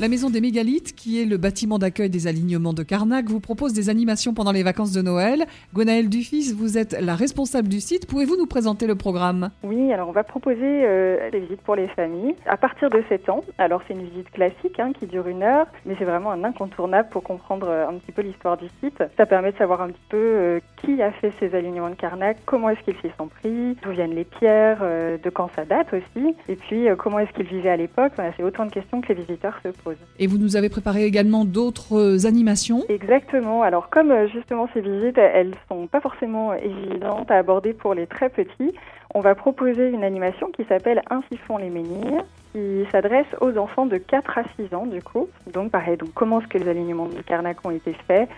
La Maison des Mégalithes, qui est le bâtiment d'accueil des alignements de Carnac, vous propose des animations pendant les vacances de Noël. Gwenaëlle Dufis, vous êtes la responsable du site. Pouvez-vous nous présenter le programme? Oui, alors on va proposer euh, des visites pour les familles à partir de 7 ans. Alors c'est une visite classique hein, qui dure une heure, mais c'est vraiment un incontournable pour comprendre euh, un petit peu l'histoire du site. Ça permet de savoir un petit peu euh, qui a fait ces alignements de Carnac, comment est-ce qu'ils s'y sont pris, d'où viennent les pierres, de quand ça date aussi, et puis comment est-ce qu'ils vivaient à l'époque. C'est autant de questions que les visiteurs se posent. Et vous nous avez préparé également d'autres animations Exactement. Alors comme euh, justement ces visites, elles sont pas forcément évidentes à aborder pour les très petits, on va proposer une animation qui s'appelle Ainsi font les menhirs qui s'adresse aux enfants de 4 à 6 ans du coup. Donc pareil, donc comment est-ce que les alignements de Carnac ont été faits,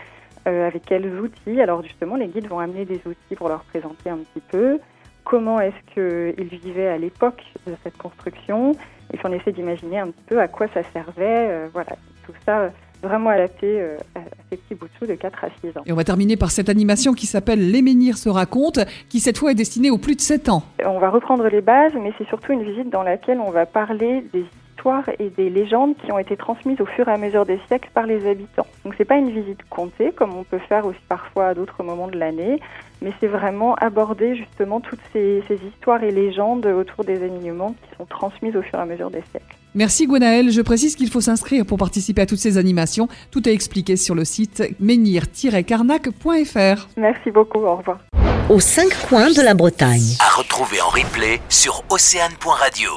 euh, avec quels outils? Alors justement, les guides vont amener des outils pour leur présenter un petit peu comment est-ce qu'ils vivaient à l'époque de cette construction et puis on essaie d'imaginer un petit peu à quoi ça servait. Euh, voilà, tout ça vraiment adapté euh, à ces petits bouts de 4 à 6 ans. Et on va terminer par cette animation qui s'appelle Les Menhirs se racontent, qui cette fois est destinée aux plus de 7 ans. On va reprendre les bases, mais c'est surtout une visite dans laquelle on va parler des et des légendes qui ont été transmises au fur et à mesure des siècles par les habitants. Donc c'est pas une visite comptée comme on peut faire aussi parfois à d'autres moments de l'année, mais c'est vraiment aborder justement toutes ces, histoires et légendes autour des alignements qui sont transmises au fur et à mesure des siècles. Merci Gwenaëlle. Je précise qu'il faut s'inscrire pour participer à toutes ces animations. Tout est expliqué sur le site menhir-carnac.fr. Merci beaucoup. Au revoir. Aux cinq coins de la Bretagne. À retrouver en replay sur océane.radio.